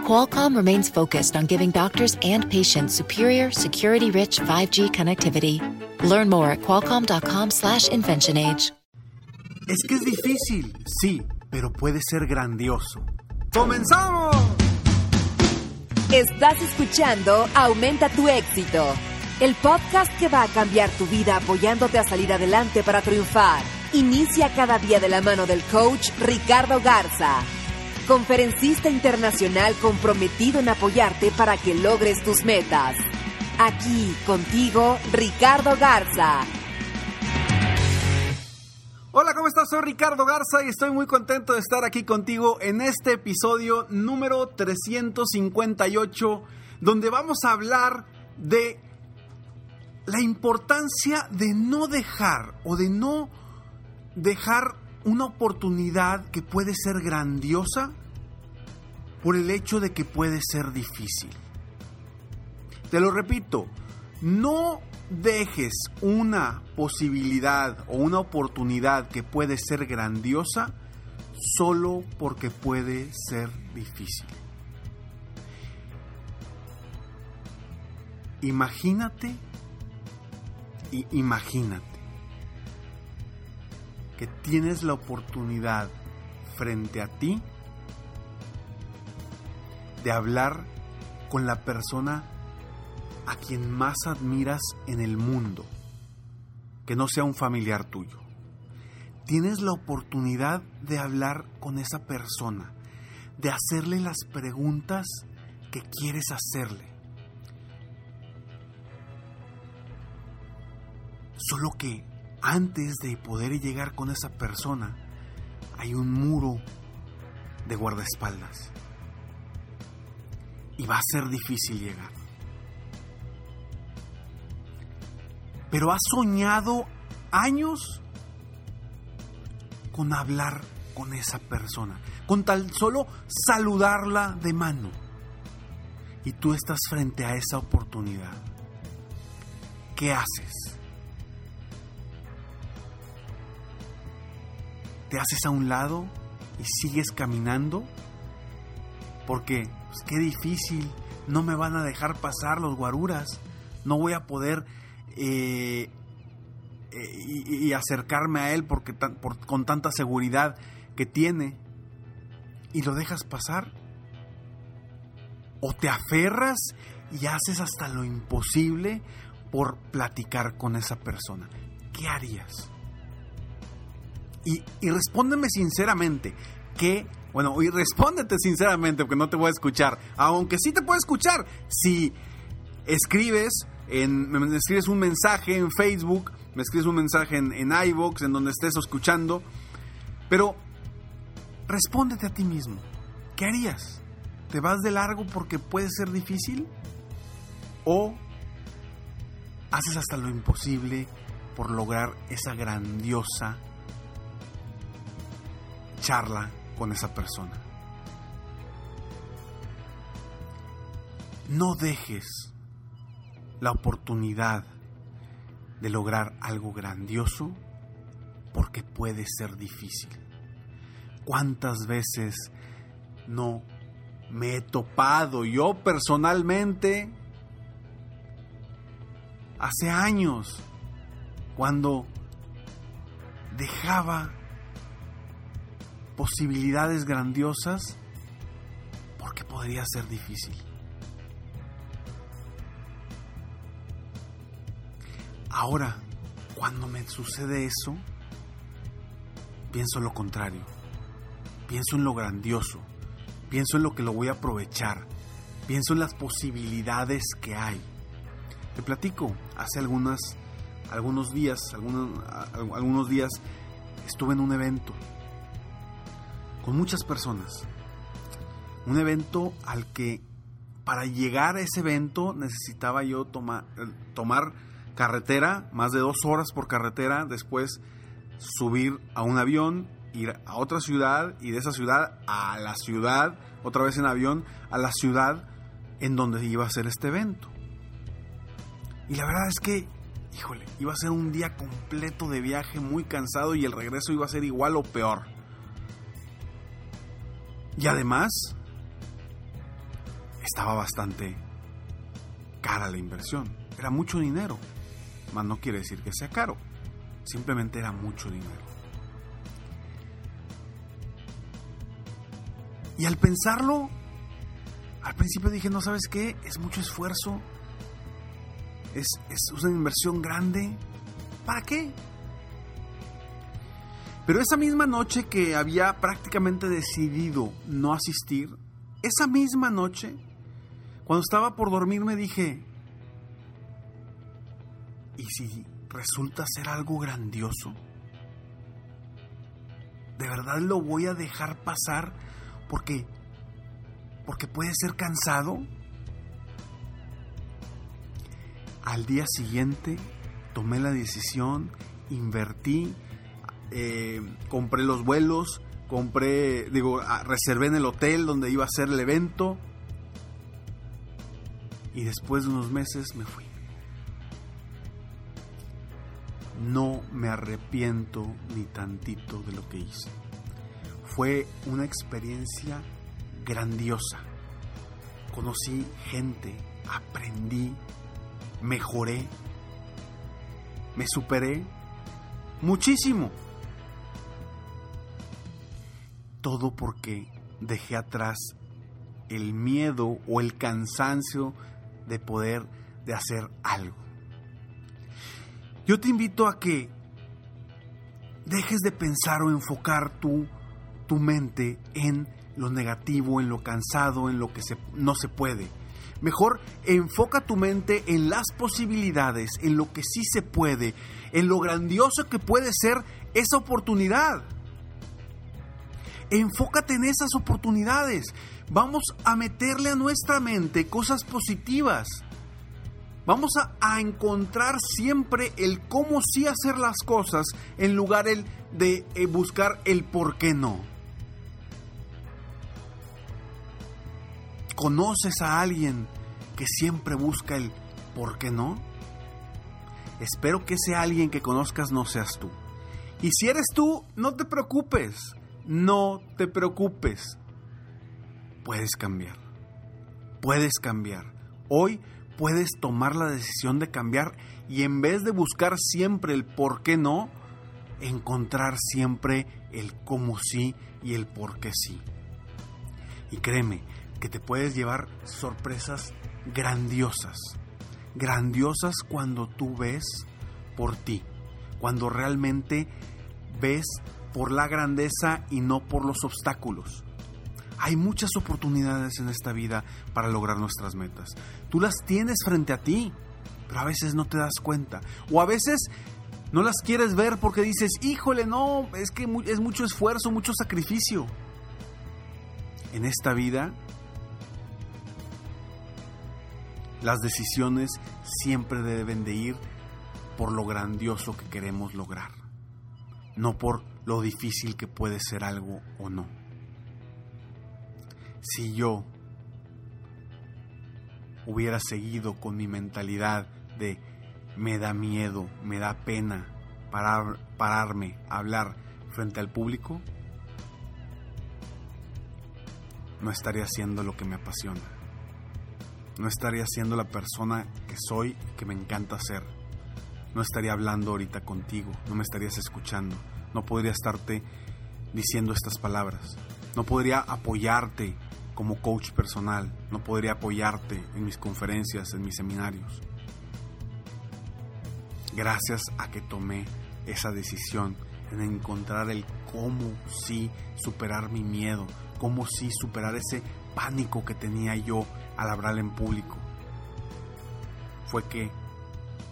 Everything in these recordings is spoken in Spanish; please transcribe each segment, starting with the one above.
Qualcomm remains focused on giving doctors and patients superior, security-rich 5G connectivity. Learn more at qualcomm.com/inventionage. Es que es difícil, sí, pero puede ser grandioso. ¡Comenzamos! Estás escuchando Aumenta tu éxito, el podcast que va a cambiar tu vida apoyándote a salir adelante para triunfar. Inicia cada día de la mano del coach Ricardo Garza, conferencista internacional comprometido en apoyarte para que logres tus metas. Aquí contigo, Ricardo Garza. Hola, ¿cómo estás? Soy Ricardo Garza y estoy muy contento de estar aquí contigo en este episodio número 358, donde vamos a hablar de la importancia de no dejar o de no dejar una oportunidad que puede ser grandiosa por el hecho de que puede ser difícil. Te lo repito, no dejes una posibilidad o una oportunidad que puede ser grandiosa solo porque puede ser difícil. Imagínate y imagínate que tienes la oportunidad frente a ti de hablar con la persona a quien más admiras en el mundo, que no sea un familiar tuyo. Tienes la oportunidad de hablar con esa persona, de hacerle las preguntas que quieres hacerle. Solo que antes de poder llegar con esa persona, hay un muro de guardaespaldas. Y va a ser difícil llegar. Pero has soñado años con hablar con esa persona, con tal solo saludarla de mano. Y tú estás frente a esa oportunidad. ¿Qué haces? ¿Te haces a un lado y sigues caminando? Porque, pues, qué difícil, no me van a dejar pasar los guaruras, no voy a poder eh, eh, y, acercarme a él porque con tanta seguridad que tiene y lo dejas pasar o te aferras y haces hasta lo imposible por platicar con esa persona. ¿Qué harías? Y, y respóndeme sinceramente, ¿qué bueno, y respóndete sinceramente porque no te voy a escuchar. Aunque sí te puedo escuchar si escribes me escribes un mensaje en Facebook, me escribes un mensaje en, en en donde estés escuchando, pero respóndete a ti mismo. ¿Qué harías? ¿Te vas de largo porque puede ser difícil? ¿O haces hasta lo imposible por lograr esa grandiosa con esa persona? No dejes la oportunidad de lograr algo grandioso porque puede ser difícil. ¿Cuántas veces no me he topado yo personalmente hace años cuando dejaba posibilidades grandiosas porque podría ser difícil? Ahora, cuando me sucede eso, pienso lo contrario. Pienso en lo grandioso. Pienso en lo que lo voy a aprovechar. Pienso en las posibilidades que hay. Te platico, hace algunas, algunos días, algunos, algunos días estuve en un evento con muchas personas. Un evento al que para llegar a ese evento necesitaba yo tomar, tomar carretera, más de dos horas por carretera, después subir a un avión, ir a otra ciudad y de esa ciudad a la ciudad, otra vez en avión, a la ciudad en donde iba a ser este evento. Y la verdad es que, híjole, iba a ser un día completo de viaje muy cansado y el regreso iba a ser igual o peor. Y además, estaba bastante cara la inversión. Era mucho dinero. Mas no quiere decir que sea caro. Simplemente era mucho dinero. Y al pensarlo, al principio dije, no sabes qué, es mucho esfuerzo. Es, es una inversión grande. ¿Para qué? Pero esa misma noche que había prácticamente decidido no asistir, esa misma noche, cuando estaba por dormir me dije, ¿y si resulta ser algo grandioso? ¿De verdad lo voy a dejar pasar porque porque puede ser cansado? Al día siguiente tomé la decisión, invertí, eh, compré los vuelos, compré, digo, ah, reservé en el hotel donde iba a ser el evento y después de unos meses me fui. No me arrepiento ni tantito de lo que hice. Fue una experiencia grandiosa. Conocí gente, aprendí, mejoré, me superé muchísimo. Todo porque dejé atrás el miedo o el cansancio de poder de hacer algo. Yo te invito a que dejes de pensar o enfocar tu, tu mente en lo negativo, en lo cansado, en lo que no se puede. Mejor enfoca tu mente en las posibilidades, en lo que sí se puede, en lo grandioso que puede ser esa oportunidad. Enfócate en esas oportunidades. Vamos a meterle a nuestra mente cosas positivas. Vamos a, encontrar siempre el cómo sí hacer las cosas en lugar el de eh, buscar el por qué no. ¿Conoces a alguien que siempre busca el por qué no? Espero que ese alguien que conozcas no seas tú. Y si eres tú, no te preocupes. No te preocupes. Puedes cambiar. Puedes cambiar. Hoy puedes tomar la decisión de cambiar y en vez de buscar siempre el por qué no, encontrar siempre el cómo sí y el por qué sí. Y créeme que te puedes llevar sorpresas grandiosas. Grandiosas cuando tú ves por ti. Cuando realmente ves por la grandeza y no por los obstáculos. Hay muchas oportunidades en esta vida para lograr nuestras metas. Tú las tienes frente a ti, pero a veces no te das cuenta. O a veces no las quieres ver porque dices, híjole, no, es que es mucho esfuerzo, mucho sacrificio. En esta vida, las decisiones siempre deben de ir por lo grandioso que queremos lograr, no por lo difícil que puede ser algo o no si yo hubiera seguido con mi mentalidad de me da miedo, me da pena parar, pararme a hablar frente al público, no estaría haciendo lo que me apasiona. No estaría siendo la persona que soy y que me encanta ser. No estaría hablando ahorita contigo, no me estarías escuchando, no podría estarte diciendo estas palabras, no podría apoyarte como coach personal, no podría apoyarte en mis conferencias, en mis seminarios. Gracias a que tomé esa decisión en encontrar el cómo sí superar mi miedo, cómo sí superar ese pánico que tenía yo al hablar en público, fue que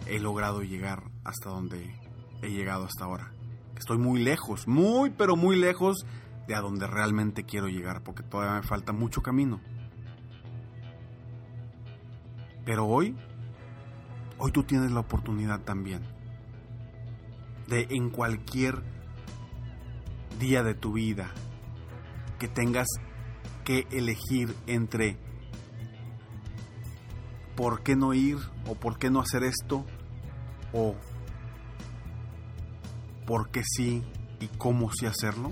he logrado llegar hasta donde he llegado hasta ahora. Estoy muy lejos, muy pero muy lejos de a donde realmente quiero llegar, porque todavía me falta mucho camino. Pero hoy, hoy tú tienes la oportunidad también de en cualquier día de tu vida que tengas que elegir entre por qué no ir o por qué no hacer esto o por qué sí y cómo sí hacerlo,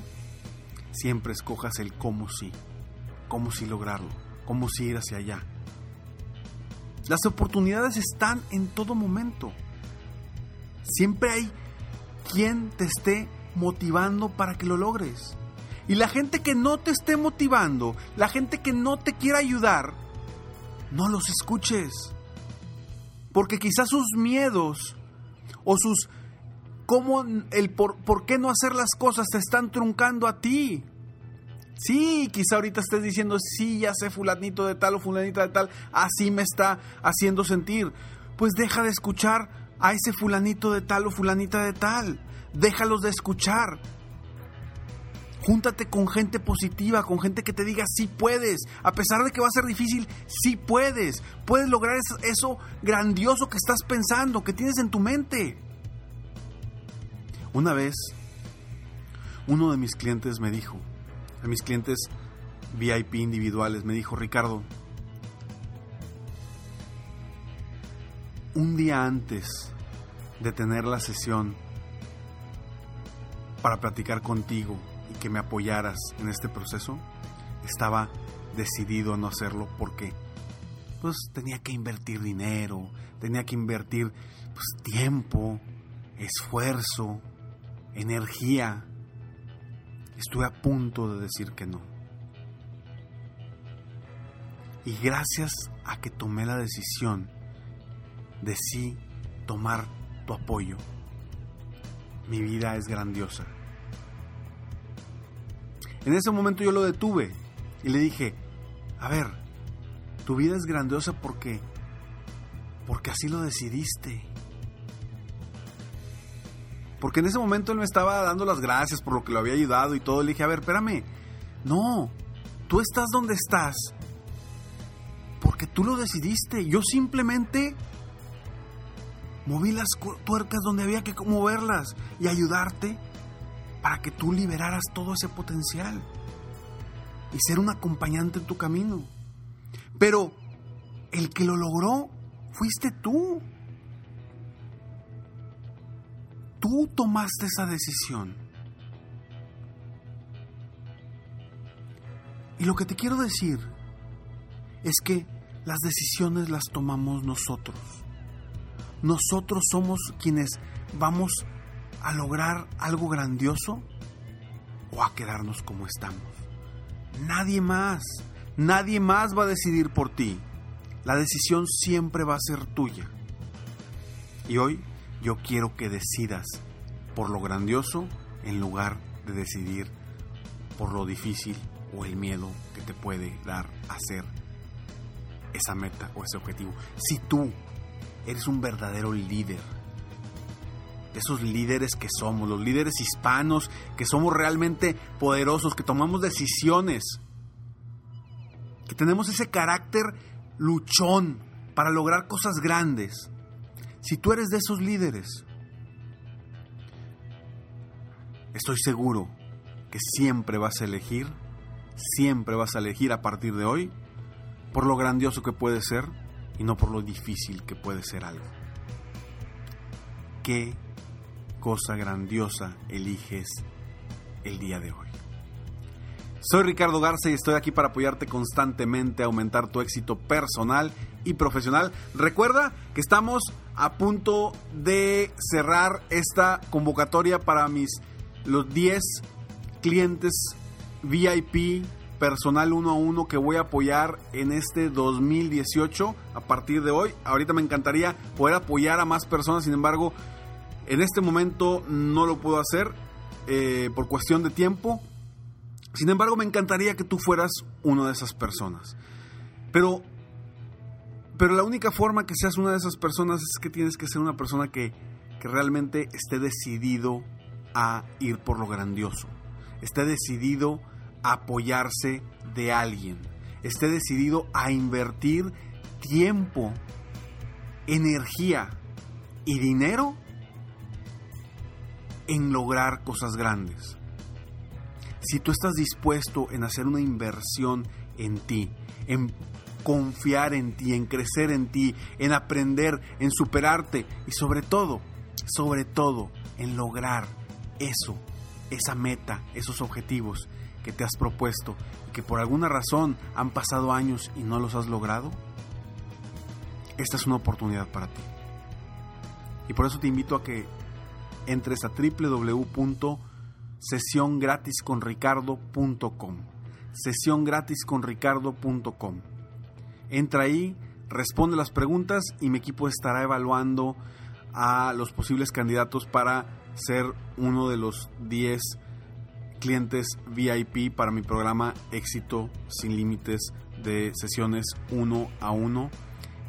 siempre escojas el cómo sí, cómo sí lograrlo, cómo sí ir hacia allá. Las oportunidades están en todo momento. Siempre hay quien te esté motivando para que lo logres. Y la gente que no te esté motivando, la gente que no te quiera ayudar, no los escuches. Porque quizás sus miedos o sus cómo el por, por qué no hacer las cosas te están truncando a ti. Sí, quizá ahorita estés diciendo, sí, ya sé fulanito de tal o fulanita de tal, así me está haciendo sentir. Pues deja de escuchar a ese fulanito de tal o fulanita de tal. Déjalos de escuchar. Júntate con gente positiva, con gente que te diga sí puedes. A pesar de que va a ser difícil, sí puedes. Puedes lograr eso, grandioso que estás pensando, que tienes en tu mente. Una vez, uno de mis clientes me dijo, a mis clientes VIP individuales, me dijo, Ricardo, un día antes de tener la sesión para platicar contigo y que me apoyaras en este proceso, estaba decidido a no hacerlo porque pues tenía que invertir dinero, tenía que invertir pues, tiempo, esfuerzo, energía. Estuve a punto de decir que no. Y gracias a que tomé la decisión de sí tomar tu apoyo, mi vida es grandiosa. En ese momento yo lo detuve y le dije, a ver, tu vida es grandiosa porque porque así lo decidiste. Porque en ese momento él me estaba dando las gracias por lo que lo había ayudado y todo. Le dije, a ver, espérame. No, tú estás donde estás porque tú lo decidiste. Yo simplemente moví las tuercas donde había que moverlas y ayudarte para que tú liberaras todo ese potencial y ser un acompañante en tu camino. Pero el que lo logró fuiste tú. Tú tomaste esa decisión. Y lo que te quiero decir es que las decisiones las tomamos nosotros. Nosotros somos quienes vamos a lograr algo grandioso o a quedarnos como estamos. Nadie más, nadie más va a decidir por ti. La decisión siempre va a ser tuya. Y hoy yo quiero que decidas por lo grandioso en lugar de decidir por lo difícil o el miedo que te puede dar hacer esa meta o ese objetivo. Si tú eres un verdadero líder, esos líderes que somos, los líderes hispanos, que somos realmente poderosos, que tomamos decisiones, que tenemos ese carácter luchón para lograr cosas grandes. Si tú eres de esos líderes, estoy seguro que siempre vas a elegir, siempre vas a elegir a partir de hoy por lo grandioso que puede ser y no por lo difícil que puede ser algo. ¿Qué cosa grandiosa eliges el día de hoy? Soy Ricardo Garza y estoy aquí para apoyarte constantemente a aumentar tu éxito personal y profesional. Recuerda que estamos a punto de cerrar esta convocatoria para mis los 10 clientes VIP personal uno a uno que voy a apoyar en este 2018 a partir de hoy. Ahorita me encantaría poder apoyar a más personas, sin embargo, en este momento no lo puedo hacer eh, por cuestión de tiempo. Sin embargo, me encantaría que tú fueras una de esas personas. Pero, pero la única forma que seas una de esas personas es que tienes que ser una persona que, que realmente esté decidido a ir por lo grandioso. Esté decidido apoyarse de alguien, esté decidido a invertir tiempo, energía y dinero en lograr cosas grandes. Si tú estás dispuesto en hacer una inversión en ti, en confiar en ti, en crecer en ti, en aprender, en superarte y sobre todo, sobre todo, en lograr eso, esa meta, esos objetivos que te has propuesto y que por alguna razón han pasado años y no los has logrado, esta es una oportunidad para ti. Y por eso te invito a que entres a www.sesiongratisconricardo.com. Sesiongratisconricardo.com. Entra ahí, responde las preguntas y mi equipo estará evaluando a los posibles candidatos para ser uno de los 10 clientes VIP para mi programa Éxito sin Límites de sesiones uno a uno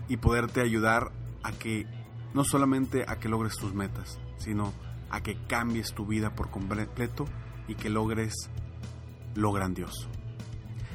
y poderte ayudar a que no solamente a que logres tus metas, sino a que cambies tu vida por completo y que logres lo grandioso.